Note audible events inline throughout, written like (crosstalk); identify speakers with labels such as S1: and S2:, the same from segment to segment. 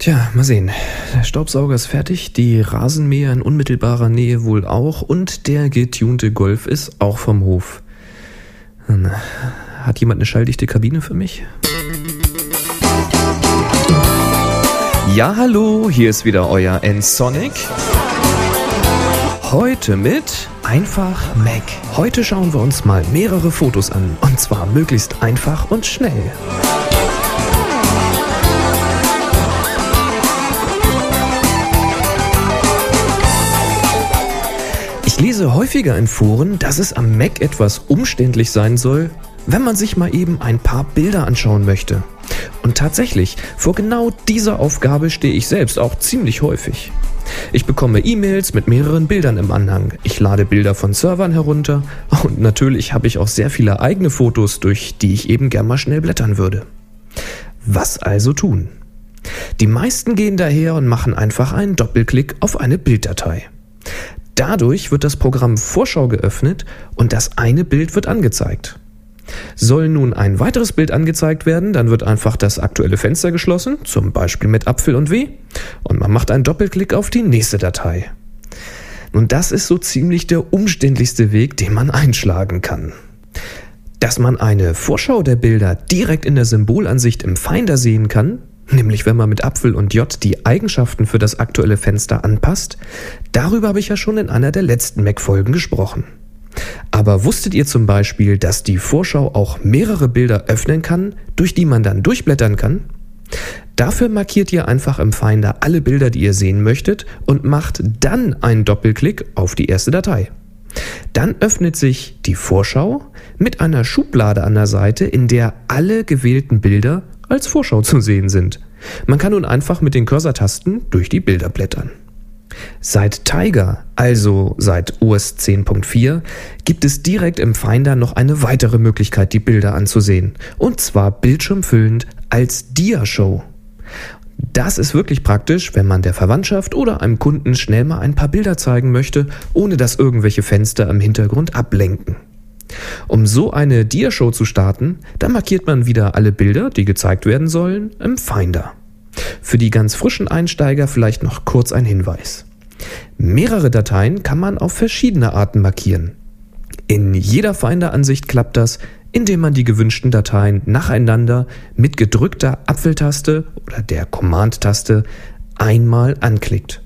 S1: Tja, mal sehen. Der Staubsauger ist fertig, die Rasenmäher in unmittelbarer Nähe wohl auch und der getunte Golf ist auch vom Hof. Na, hat jemand eine schalldichte Kabine für mich? Ja, hallo, hier ist wieder euer N-Sonic. Heute mit Einfach Mac. Heute schauen wir uns mal mehrere Fotos an und zwar möglichst einfach und schnell. Lese häufiger in Foren, dass es am Mac etwas umständlich sein soll, wenn man sich mal eben ein paar Bilder anschauen möchte. Und tatsächlich, vor genau dieser Aufgabe stehe ich selbst auch ziemlich häufig. Ich bekomme E-Mails mit mehreren Bildern im Anhang. Ich lade Bilder von Servern herunter und natürlich habe ich auch sehr viele eigene Fotos, durch die ich eben gern mal schnell blättern würde. Was also tun? Die meisten gehen daher und machen einfach einen Doppelklick auf eine Bilddatei. Dadurch wird das Programm Vorschau geöffnet und das eine Bild wird angezeigt. Soll nun ein weiteres Bild angezeigt werden, dann wird einfach das aktuelle Fenster geschlossen, zum Beispiel mit Apfel und W, und man macht einen Doppelklick auf die nächste Datei. Nun, das ist so ziemlich der umständlichste Weg, den man einschlagen kann. Dass man eine Vorschau der Bilder direkt in der Symbolansicht im Finder sehen kann, nämlich wenn man mit Apfel und J die Eigenschaften für das aktuelle Fenster anpasst, darüber habe ich ja schon in einer der letzten Mac-Folgen gesprochen. Aber wusstet ihr zum Beispiel, dass die Vorschau auch mehrere Bilder öffnen kann, durch die man dann durchblättern kann? Dafür markiert ihr einfach im Finder alle Bilder, die ihr sehen möchtet und macht dann einen Doppelklick auf die erste Datei. Dann öffnet sich die Vorschau mit einer Schublade an der Seite, in der alle gewählten Bilder als Vorschau zu sehen sind. Man kann nun einfach mit den Cursor-Tasten durch die Bilder blättern. Seit Tiger, also seit OS 10.4, gibt es direkt im Finder noch eine weitere Möglichkeit, die Bilder anzusehen. Und zwar bildschirmfüllend als Dia-Show. Das ist wirklich praktisch, wenn man der Verwandtschaft oder einem Kunden schnell mal ein paar Bilder zeigen möchte, ohne dass irgendwelche Fenster im Hintergrund ablenken. Um so eine Dia-Show zu starten, dann markiert man wieder alle Bilder, die gezeigt werden sollen, im Finder. Für die ganz frischen Einsteiger vielleicht noch kurz ein Hinweis. Mehrere Dateien kann man auf verschiedene Arten markieren. In jeder Finder-Ansicht klappt das, indem man die gewünschten Dateien nacheinander mit gedrückter Apfeltaste oder der Command-Taste einmal anklickt.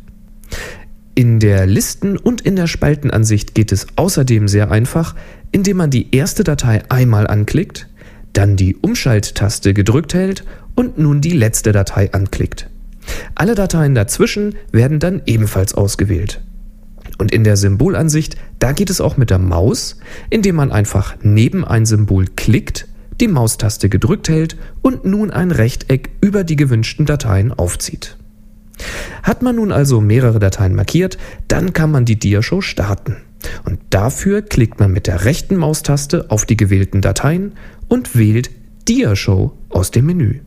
S1: In der Listen- und in der Spaltenansicht geht es außerdem sehr einfach, indem man die erste Datei einmal anklickt, dann die Umschalttaste gedrückt hält und nun die letzte Datei anklickt. Alle Dateien dazwischen werden dann ebenfalls ausgewählt. Und in der Symbolansicht, da geht es auch mit der Maus, indem man einfach neben ein Symbol klickt, die Maustaste gedrückt hält und nun ein Rechteck über die gewünschten Dateien aufzieht. Hat man nun also mehrere Dateien markiert, dann kann man die Diashow starten. Und dafür klickt man mit der rechten Maustaste auf die gewählten Dateien und wählt Diashow aus dem Menü.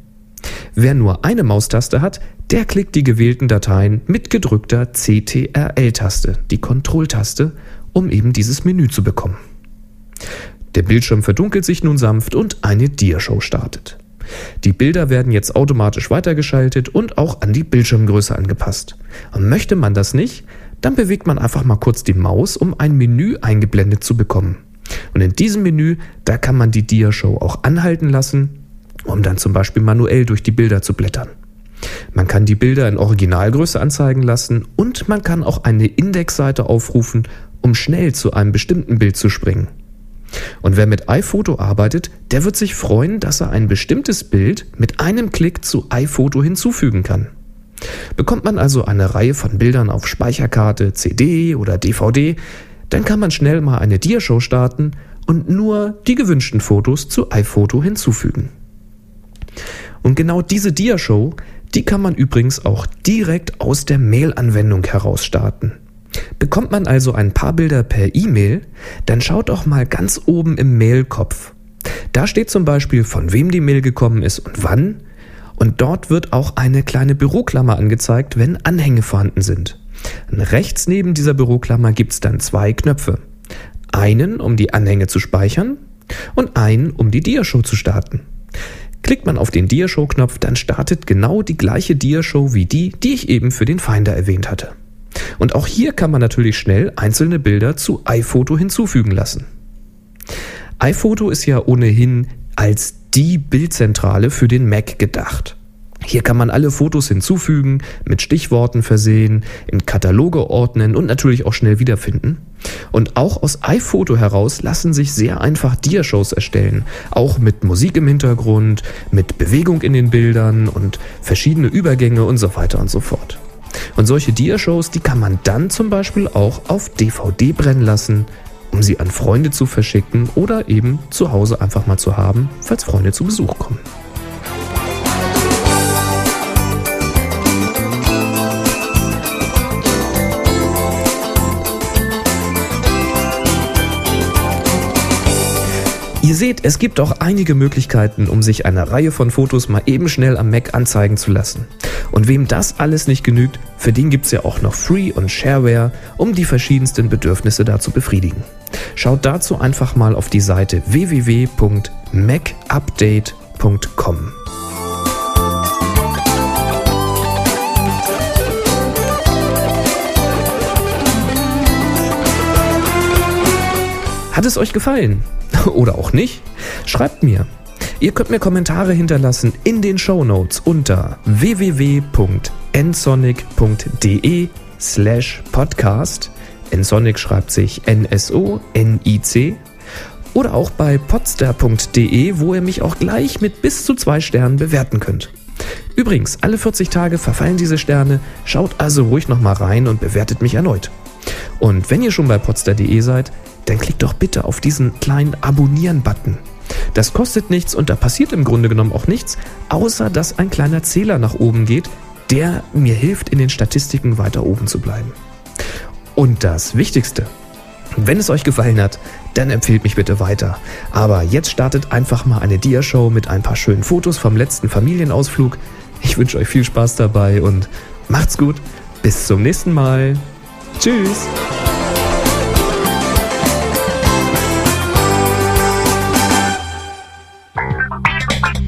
S1: Wer nur eine Maustaste hat, der klickt die gewählten Dateien mit gedrückter CTRL-Taste, die Kontrolltaste, um eben dieses Menü zu bekommen. Der Bildschirm verdunkelt sich nun sanft und eine Diashow startet. Die Bilder werden jetzt automatisch weitergeschaltet und auch an die Bildschirmgröße angepasst. Und möchte man das nicht, dann bewegt man einfach mal kurz die Maus, um ein Menü eingeblendet zu bekommen. Und in diesem Menü, da kann man die Diashow auch anhalten lassen, um dann zum Beispiel manuell durch die Bilder zu blättern. Man kann die Bilder in Originalgröße anzeigen lassen und man kann auch eine Indexseite aufrufen, um schnell zu einem bestimmten Bild zu springen. Und wer mit iPhoto arbeitet, der wird sich freuen, dass er ein bestimmtes Bild mit einem Klick zu iPhoto hinzufügen kann. Bekommt man also eine Reihe von Bildern auf Speicherkarte, CD oder DVD, dann kann man schnell mal eine Diashow starten und nur die gewünschten Fotos zu iPhoto hinzufügen. Und genau diese Diashow, die kann man übrigens auch direkt aus der Mail-Anwendung heraus starten. Bekommt man also ein paar Bilder per E-Mail, dann schaut doch mal ganz oben im Mailkopf. Da steht zum Beispiel, von wem die Mail gekommen ist und wann. Und dort wird auch eine kleine Büroklammer angezeigt, wenn Anhänge vorhanden sind. Rechts neben dieser Büroklammer gibt es dann zwei Knöpfe. Einen, um die Anhänge zu speichern und einen, um die Diashow zu starten. Klickt man auf den Diashow-Knopf, dann startet genau die gleiche Diashow wie die, die ich eben für den Finder erwähnt hatte. Und auch hier kann man natürlich schnell einzelne Bilder zu iPhoto hinzufügen lassen. iPhoto ist ja ohnehin als die Bildzentrale für den Mac gedacht. Hier kann man alle Fotos hinzufügen, mit Stichworten versehen, in Kataloge ordnen und natürlich auch schnell wiederfinden. Und auch aus iPhoto heraus lassen sich sehr einfach Diashows erstellen, auch mit Musik im Hintergrund, mit Bewegung in den Bildern und verschiedene Übergänge und so weiter und so fort. Und solche Diashows, die kann man dann zum Beispiel auch auf DVD brennen lassen, um sie an Freunde zu verschicken oder eben zu Hause einfach mal zu haben, falls Freunde zu Besuch kommen. Seht, es gibt auch einige Möglichkeiten, um sich eine Reihe von Fotos mal eben schnell am Mac anzeigen zu lassen. Und wem das alles nicht genügt, für den gibt's ja auch noch Free und Shareware, um die verschiedensten Bedürfnisse da zu befriedigen. Schaut dazu einfach mal auf die Seite www.macupdate.com. Hat es euch gefallen? (laughs) Oder auch nicht? Schreibt mir. Ihr könnt mir Kommentare hinterlassen in den Show Notes unter www.nsonic.de slash podcast. Nsonic schreibt sich N-S-O-N-I-C. Oder auch bei podster.de, wo ihr mich auch gleich mit bis zu zwei Sternen bewerten könnt. Übrigens, alle 40 Tage verfallen diese Sterne, schaut also ruhig nochmal rein und bewertet mich erneut. Und wenn ihr schon bei podster.de seid, dann klickt doch bitte auf diesen kleinen Abonnieren-Button. Das kostet nichts und da passiert im Grunde genommen auch nichts, außer dass ein kleiner Zähler nach oben geht, der mir hilft, in den Statistiken weiter oben zu bleiben. Und das Wichtigste, wenn es euch gefallen hat, dann empfehlt mich bitte weiter. Aber jetzt startet einfach mal eine Dia-Show mit ein paar schönen Fotos vom letzten Familienausflug. Ich wünsche euch viel Spaß dabei und macht's gut. Bis zum nächsten Mal. Tschüss.